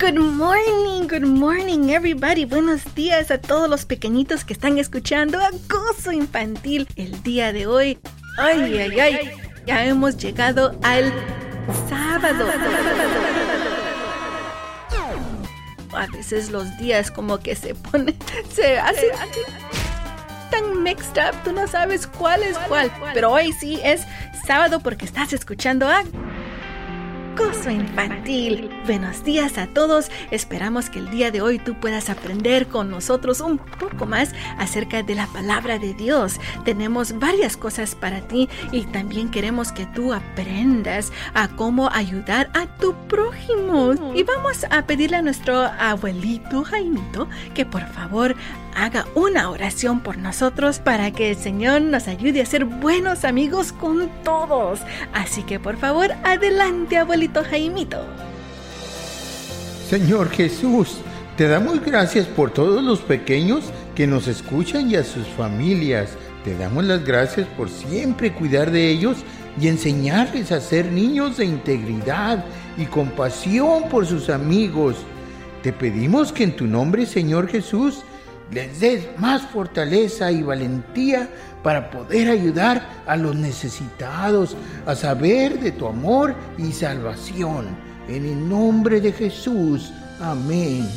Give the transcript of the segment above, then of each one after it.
Good morning, good morning everybody. Buenos días a todos los pequeñitos que están escuchando a Gozo Infantil el día de hoy. Ay, ay, ay. Ya hemos llegado al sábado. A veces los días como que se pone, se hace tan mixed up, tú no sabes cuál es cuál. Pero hoy sí es sábado porque estás escuchando a Gozo Infantil. Buenos días a todos. Esperamos que el día de hoy tú puedas aprender con nosotros un poco más acerca de la palabra de Dios. Tenemos varias cosas para ti y también queremos que tú aprendas a cómo ayudar a tu prójimo. Y vamos a pedirle a nuestro abuelito Jaimito que por favor haga una oración por nosotros para que el Señor nos ayude a ser buenos amigos con todos. Así que por favor, adelante, abuelito Jaimito. Señor Jesús, te damos gracias por todos los pequeños que nos escuchan y a sus familias. Te damos las gracias por siempre cuidar de ellos y enseñarles a ser niños de integridad y compasión por sus amigos. Te pedimos que en tu nombre, Señor Jesús, les des más fortaleza y valentía para poder ayudar a los necesitados a saber de tu amor y salvación. En el nombre de Jesús. Amén.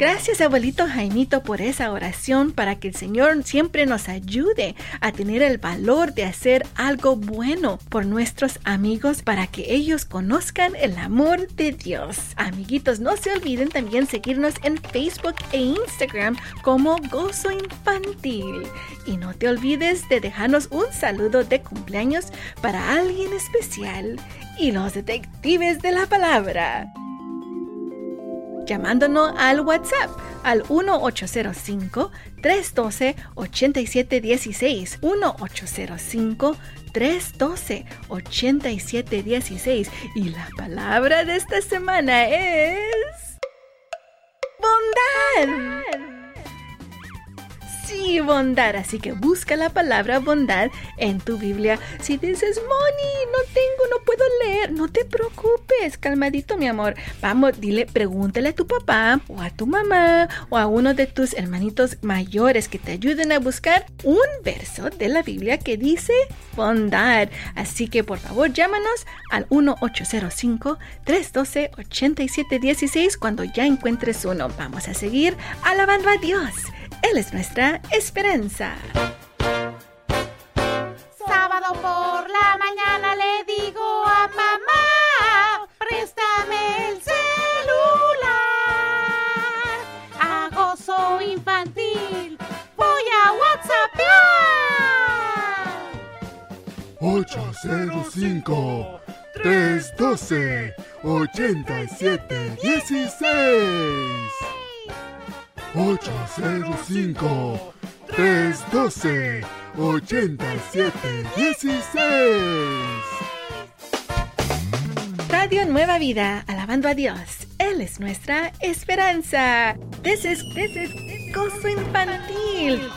Gracias abuelito Jaimito por esa oración para que el Señor siempre nos ayude a tener el valor de hacer algo bueno por nuestros amigos para que ellos conozcan el amor de Dios. Amiguitos, no se olviden también seguirnos en Facebook e Instagram como Gozo Infantil. Y no te olvides de dejarnos un saludo de cumpleaños para alguien especial y los detectives de la palabra llamándonos al WhatsApp al 1805-312-8716. 1805-312-8716. Y la palabra de esta semana es... Bondad sí, bondad. Así que busca la palabra bondad en tu Biblia. Si dices, Moni, no tengo, no puedo leer, no te preocupes, calmadito, mi amor. Vamos, dile, pregúntale a tu papá o a tu mamá o a uno de tus hermanitos mayores que te ayuden a buscar un verso de la Biblia que dice bondad. Así que por favor, llámanos al 1-805-312-8716 cuando ya encuentres uno. Vamos a seguir alabando a Dios. Él es nuestra esperanza. Sábado por la mañana le digo a mamá, préstame el celular. A gozo infantil voy a WhatsApp. 805 312 8716 805 312 8716 Radio Nueva Vida, alabando a Dios. Él es nuestra esperanza. This is, this is Gozo Infantil.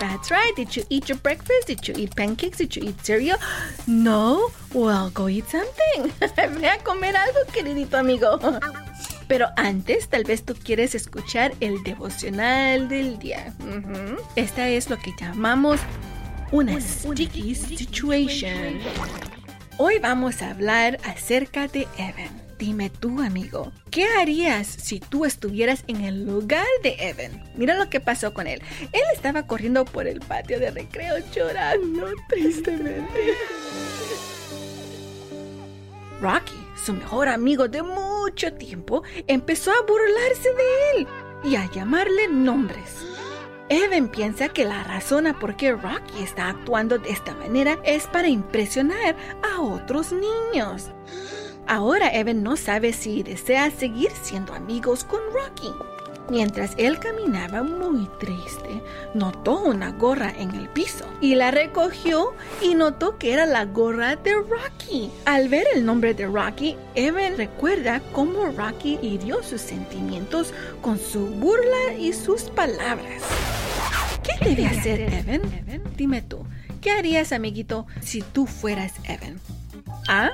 That's right. Did you eat your breakfast? Did you eat pancakes? Did you eat cereal? No? Well, go eat something. Ve a comer algo, queridito amigo. Pero antes, tal vez tú quieres escuchar el devocional del día. Esta es lo que llamamos una sticky situation. Hoy vamos a hablar acerca de Evan. Dime tú, amigo, ¿qué harías si tú estuvieras en el lugar de Evan? Mira lo que pasó con él. Él estaba corriendo por el patio de recreo llorando tristemente. Rocky, su mejor amigo de mucho tiempo, empezó a burlarse de él y a llamarle nombres. Evan piensa que la razón a por qué Rocky está actuando de esta manera es para impresionar a otros niños. Ahora Evan no sabe si desea seguir siendo amigos con Rocky. Mientras él caminaba muy triste, notó una gorra en el piso y la recogió y notó que era la gorra de Rocky. Al ver el nombre de Rocky, Evan recuerda cómo Rocky hirió sus sentimientos con su burla y sus palabras. ¿Qué debe hacer Evan? Dime tú, ¿qué harías, amiguito, si tú fueras Evan? A.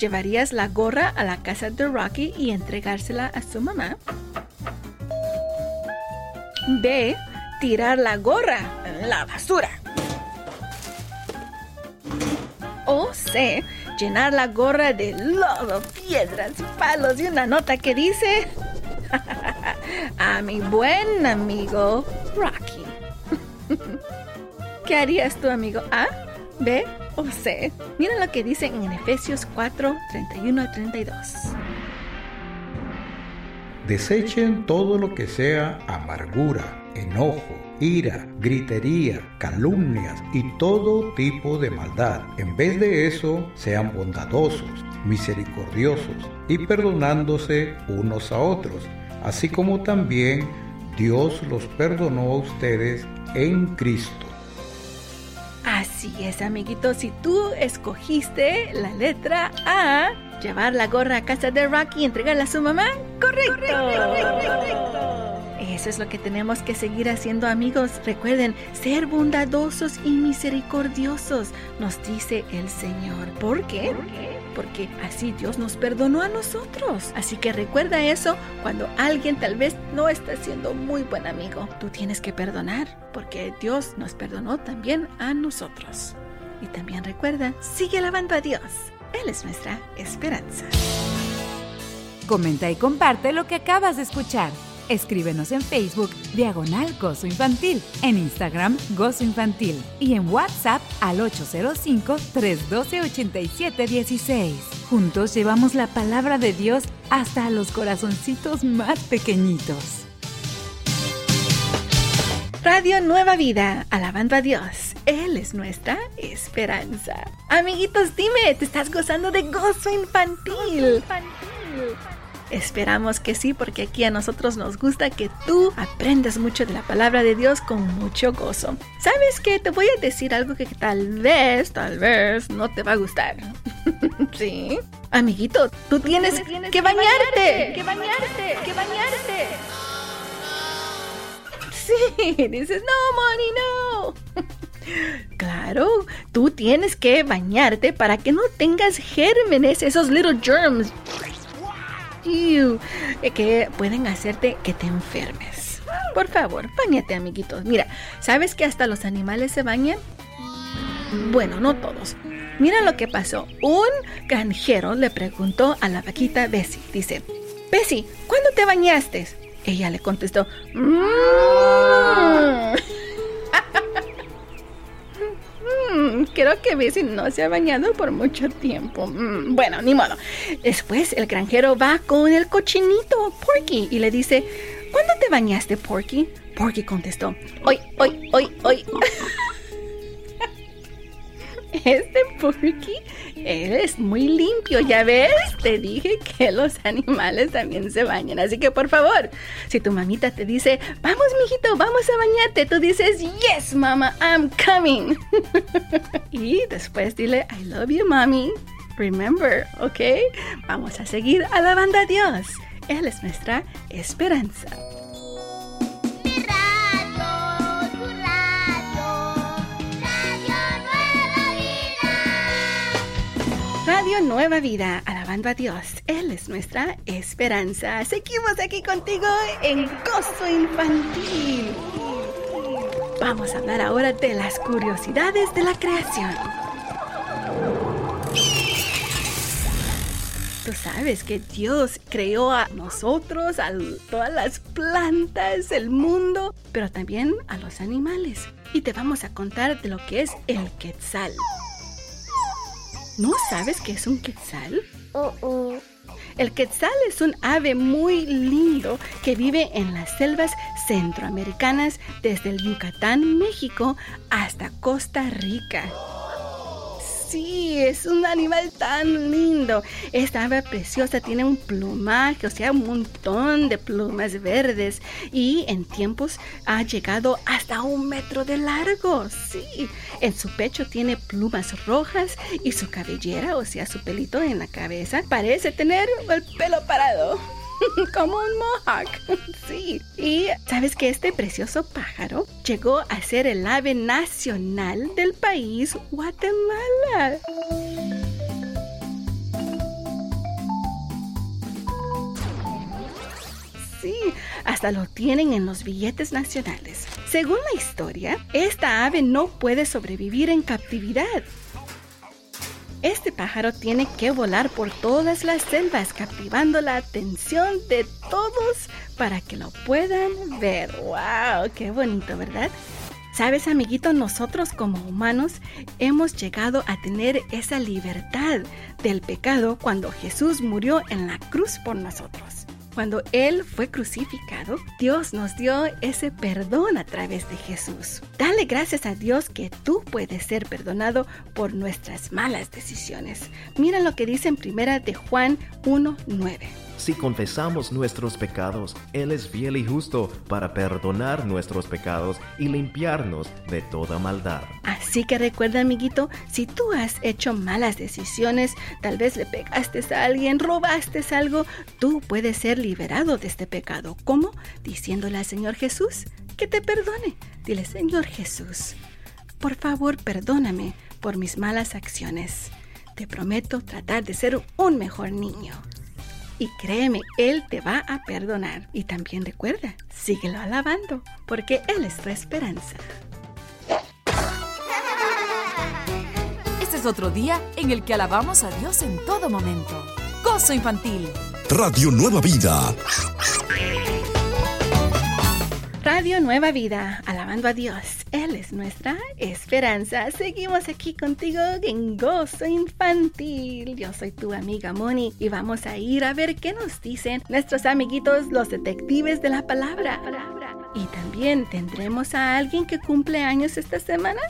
¿Llevarías la gorra a la casa de Rocky y entregársela a su mamá? B. Tirar la gorra en la basura. O C. Llenar la gorra de lodo, piedras, palos y una nota que dice a mi buen amigo Rocky. ¿Qué harías tu amigo? ¿A? ¿B? ¿O C? Mira lo que dice en Efesios 4, 31 a 32. Desechen todo lo que sea amargura, enojo, ira, gritería, calumnias y todo tipo de maldad. En vez de eso, sean bondadosos, misericordiosos y perdonándose unos a otros, así como también Dios los perdonó a ustedes en Cristo. Así es, amiguito, si tú escogiste la letra A, llevar la gorra a casa de Rocky y entregarla a su mamá, correcto. Eso es lo que tenemos que seguir haciendo amigos. Recuerden, ser bondadosos y misericordiosos, nos dice el Señor. ¿Por qué? Porque así Dios nos perdonó a nosotros. Así que recuerda eso cuando alguien tal vez no está siendo muy buen amigo. Tú tienes que perdonar porque Dios nos perdonó también a nosotros. Y también recuerda, sigue alabando a Dios. Él es nuestra esperanza. Comenta y comparte lo que acabas de escuchar. Escríbenos en Facebook Diagonal Gozo Infantil, en Instagram Gozo Infantil y en WhatsApp al 805-312-8716. Juntos llevamos la palabra de Dios hasta los corazoncitos más pequeñitos. Radio Nueva Vida, alabando a Dios. Él es nuestra esperanza. Amiguitos, dime, ¿te estás gozando de gozo infantil? Esperamos que sí, porque aquí a nosotros nos gusta que tú aprendas mucho de la palabra de Dios con mucho gozo. ¿Sabes qué? Te voy a decir algo que tal vez, tal vez no te va a gustar. ¿Sí? Amiguito, tú tienes, que, bañarte, que bañarte, que bañarte. Sí, dices, no, Moni, no. Claro, tú tienes que bañarte para que no tengas gérmenes, esos little germs que pueden hacerte que te enfermes. Por favor, bañate, amiguitos. Mira, ¿sabes que hasta los animales se bañan? Bueno, no todos. Mira lo que pasó. Un granjero le preguntó a la vaquita Bessie. Dice, Bessie, ¿cuándo te bañaste? Ella le contestó, mmm. Que Bessie no se ha bañado por mucho tiempo. Mm, bueno, ni modo. Después el granjero va con el cochinito Porky y le dice, ¿cuándo te bañaste, Porky? Porky contestó, hoy, hoy, hoy, hoy. Este Porky, es muy limpio, ya ves. Te dije que los animales también se bañan. Así que por favor, si tu mamita te dice, vamos, mijito, vamos a bañarte, tú dices, yes, mama, I'm coming. y después dile, I love you, mommy. Remember, ¿ok? Vamos a seguir alabando a Dios. Él es nuestra esperanza. Radio Nueva Vida, alabando a Dios. Él es nuestra esperanza. Seguimos aquí contigo en Gozo Infantil. Vamos a hablar ahora de las curiosidades de la creación. Tú sabes que Dios creó a nosotros, a todas las plantas, el mundo, pero también a los animales. Y te vamos a contar de lo que es el quetzal. ¿No sabes qué es un quetzal? El quetzal es un ave muy lindo que vive en las selvas centroamericanas desde el Yucatán, México, hasta Costa Rica. Sí, es un animal tan lindo. Esta ave preciosa tiene un plumaje, o sea, un montón de plumas verdes y en tiempos ha llegado hasta un metro de largo. Sí, en su pecho tiene plumas rojas y su cabellera, o sea, su pelito en la cabeza, parece tener el pelo parado. como un mohawk. sí. Y sabes que este precioso pájaro llegó a ser el ave nacional del país Guatemala. Sí, hasta lo tienen en los billetes nacionales. Según la historia, esta ave no puede sobrevivir en captividad este pájaro tiene que volar por todas las selvas, captivando la atención de todos para que lo puedan ver. ¡Wow! ¡Qué bonito, ¿verdad? Sabes, amiguito, nosotros como humanos hemos llegado a tener esa libertad del pecado cuando Jesús murió en la cruz por nosotros. Cuando Él fue crucificado, Dios nos dio ese perdón a través de Jesús. Dale gracias a Dios que tú puedes ser perdonado por nuestras malas decisiones. Mira lo que dice en primera de Juan 1.9. Si confesamos nuestros pecados, Él es fiel y justo para perdonar nuestros pecados y limpiarnos de toda maldad. Así que recuerda, amiguito, si tú has hecho malas decisiones, tal vez le pegaste a alguien, robaste algo, tú puedes ser liberado de este pecado. ¿Cómo? Diciéndole al Señor Jesús que te perdone. Dile, Señor Jesús, por favor, perdóname por mis malas acciones. Te prometo tratar de ser un mejor niño. Y créeme, Él te va a perdonar. Y también recuerda, síguelo alabando, porque Él es tu esperanza. Este es otro día en el que alabamos a Dios en todo momento. Gozo infantil. Radio Nueva Vida. Radio Nueva Vida, alabando a Dios. Él es nuestra esperanza. Seguimos aquí contigo en Gozo Infantil. Yo soy tu amiga Moni y vamos a ir a ver qué nos dicen nuestros amiguitos, los detectives de la palabra. Y también tendremos a alguien que cumple años esta semana.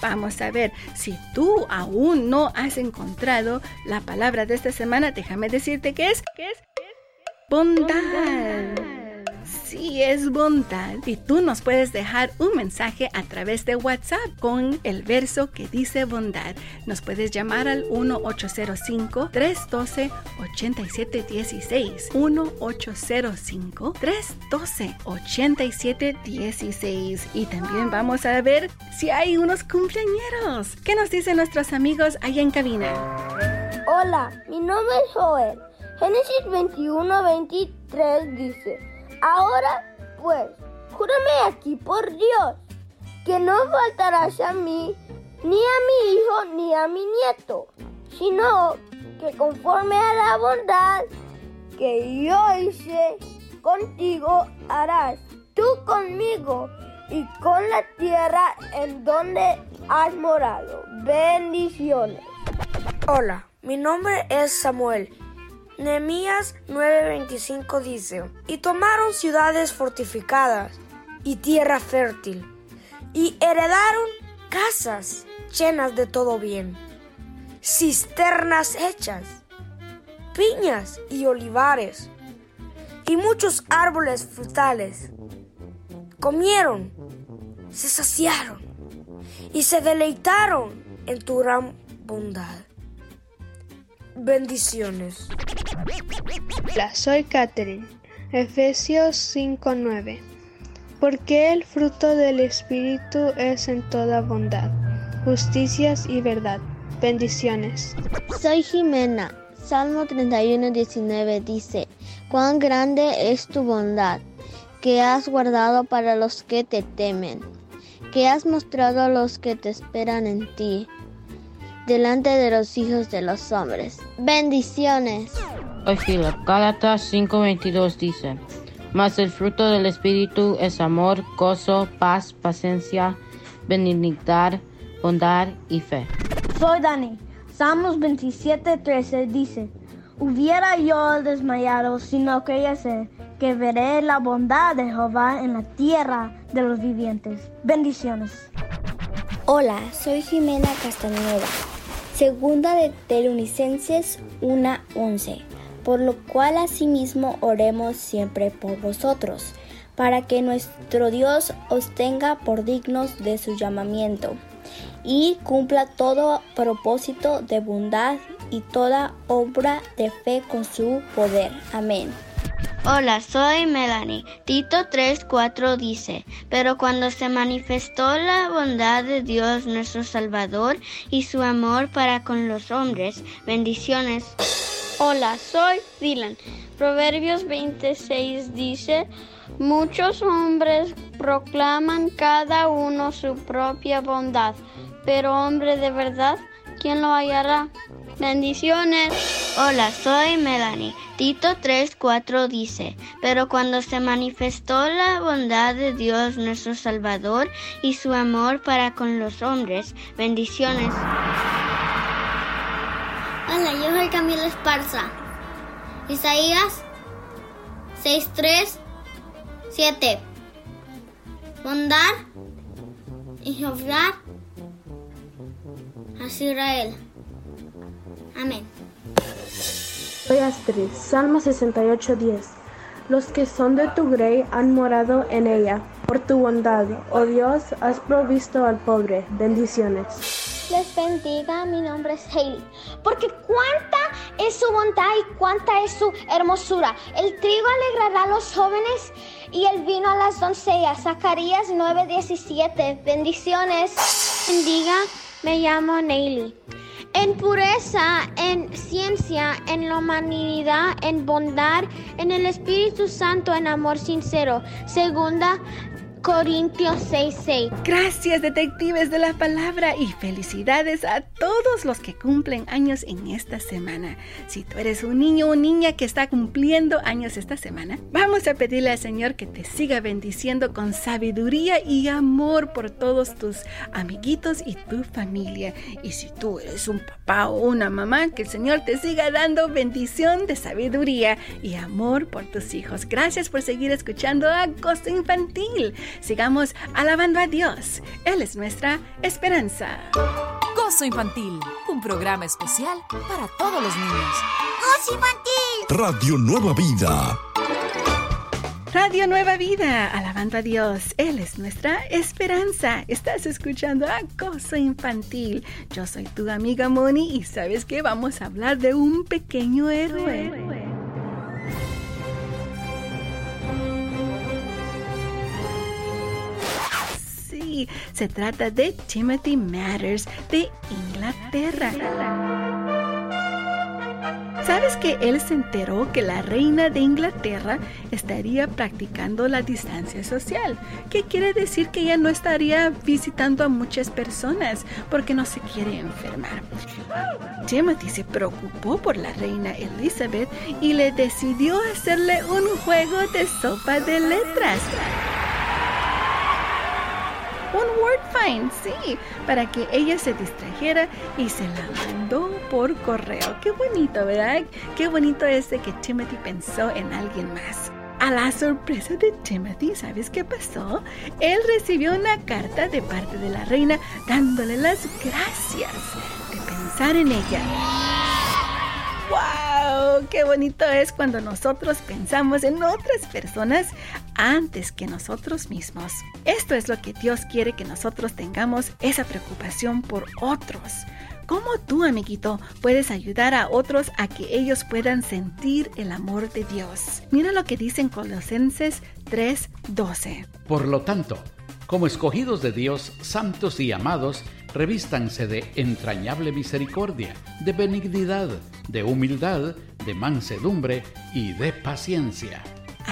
Vamos a ver, si tú aún no has encontrado la palabra de esta semana, déjame decirte que es, ¿qué es? Bondad sí es bondad. Y tú nos puedes dejar un mensaje a través de WhatsApp con el verso que dice bondad. Nos puedes llamar al 1-805-312-8716. 1-805-312-8716. Y también vamos a ver si hay unos cumpleañeros. ¿Qué nos dicen nuestros amigos allá en cabina? Hola, mi nombre es Joel. Génesis 21-23 dice. Ahora, pues, júrame aquí por Dios, que no faltarás a mí, ni a mi hijo, ni a mi nieto, sino que conforme a la bondad que yo hice contigo, harás tú conmigo y con la tierra en donde has morado. Bendiciones. Hola, mi nombre es Samuel Nehemías 9:25 dice, y tomaron ciudades fortificadas y tierra fértil, y heredaron casas llenas de todo bien, cisternas hechas, piñas y olivares, y muchos árboles frutales. Comieron, se saciaron y se deleitaron en tu gran bondad. Bendiciones. Hola, soy Catherine. Efesios 5:9. Porque el fruto del Espíritu es en toda bondad, justicias y verdad. Bendiciones. Soy Jimena. Salmo 31:19 dice, Cuán grande es tu bondad, que has guardado para los que te temen, que has mostrado a los que te esperan en ti delante de los hijos de los hombres. Bendiciones. Ojíla, Gálatas 5:22 dice, mas el fruto del Espíritu es amor, gozo, paz, paciencia, benignidad, bondad y fe. Soy Dani. Salmos 27:13 dice, hubiera yo desmayado si no creyese que veré la bondad de Jehová en la tierra de los vivientes. Bendiciones. Hola, soy Jimena Castañeda. Segunda de Tesalonicenses 1:11. Por lo cual asimismo oremos siempre por vosotros, para que nuestro Dios os tenga por dignos de su llamamiento y cumpla todo propósito de bondad y toda obra de fe con su poder. Amén. Hola, soy Melanie. Tito 3:4 dice, pero cuando se manifestó la bondad de Dios nuestro Salvador y su amor para con los hombres, bendiciones. Hola, soy Dylan. Proverbios 26 dice, muchos hombres proclaman cada uno su propia bondad, pero hombre de verdad, ¿quién lo hallará? Bendiciones. Hola, soy Melanie. Tito 3:4 dice, pero cuando se manifestó la bondad de Dios nuestro Salvador y su amor para con los hombres, bendiciones. Hola, yo soy Camila Esparza. Isaías 6:3 7. Bondad y Jehová a Israel. Amén. Soy Astrid, Salmo 68:10. Los que son de tu grey han morado en ella. Por tu bondad, oh Dios, has provisto al pobre. Bendiciones. Les bendiga, mi nombre es Hailey. Porque cuánta es su bondad y cuánta es su hermosura. El trigo alegrará a los jóvenes y el vino a las doncellas. Zacarías 9:17. Bendiciones. Bendiga, me llamo Neily. En pureza, en ciencia, en la humanidad, en bondad, en el Espíritu Santo, en amor sincero. Segunda Corintios 6:6. Gracias detectives de la palabra y felicidades a todos los que cumplen años en esta semana. Si tú eres un niño o niña que está cumpliendo años esta semana, vamos a pedirle al Señor que te siga bendiciendo con sabiduría y amor por todos tus amiguitos y tu familia. Y si tú eres un papá o una mamá, que el Señor te siga dando bendición de sabiduría y amor por tus hijos. Gracias por seguir escuchando a Costa Infantil. Sigamos alabando a Dios. Él es nuestra esperanza. Gozo Infantil, un programa especial para todos los niños. ¡Gozo Infantil! Radio Nueva Vida. Radio Nueva Vida, alabando a Dios. Él es nuestra esperanza. Estás escuchando a Gozo Infantil. Yo soy tu amiga Moni y sabes que vamos a hablar de un pequeño héroe. Se trata de Timothy Matters de Inglaterra. ¿Sabes que él se enteró que la reina de Inglaterra estaría practicando la distancia social? ¿Qué quiere decir que ella no estaría visitando a muchas personas porque no se quiere enfermar? Timothy se preocupó por la reina Elizabeth y le decidió hacerle un juego de sopa de letras un word find, sí, para que ella se distrajera y se la mandó por correo. Qué bonito, ¿verdad? Qué bonito es que Timothy pensó en alguien más. A la sorpresa de Timothy, ¿sabes qué pasó? Él recibió una carta de parte de la reina dándole las gracias de pensar en ella. ¡Wow! ¡Qué bonito es cuando nosotros pensamos en otras personas antes que nosotros mismos! Esto es lo que Dios quiere que nosotros tengamos, esa preocupación por otros. ¿Cómo tú, amiguito, puedes ayudar a otros a que ellos puedan sentir el amor de Dios? Mira lo que dice en Colosenses 3:12. Por lo tanto, como escogidos de Dios, santos y amados, revístanse de entrañable misericordia, de benignidad, de humildad, de mansedumbre y de paciencia.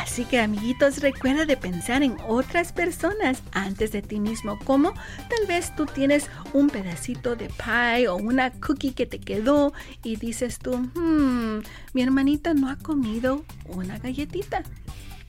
Así que amiguitos, recuerda de pensar en otras personas antes de ti mismo, como tal vez tú tienes un pedacito de pie o una cookie que te quedó y dices tú, hmm, mi hermanita no ha comido una galletita.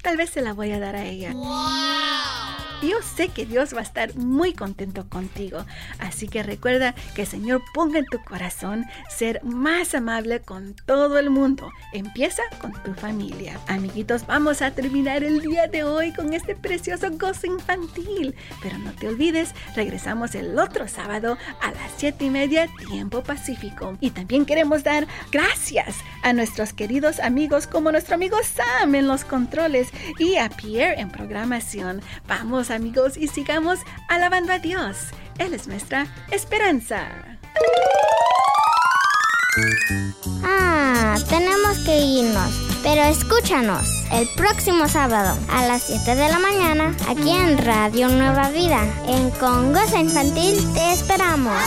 Tal vez se la voy a dar a ella. Y yo sé que Dios va a estar muy contento contigo. Así que recuerda que el Señor ponga en tu corazón ser más amable con todo el mundo. Empieza con tu familia. Amiguitos, vamos a terminar el día de hoy con este precioso gozo infantil. Pero no te olvides, regresamos el otro sábado a las 7 y media, tiempo pacífico. Y también queremos dar gracias a nuestros queridos amigos como nuestro amigo Sam en los controles y a Pierre en programación. Vamos amigos y sigamos alabando a Dios. Él es nuestra esperanza. Ah, tenemos que irnos, pero escúchanos el próximo sábado a las 7 de la mañana aquí en Radio Nueva Vida. En Congosa Infantil te esperamos.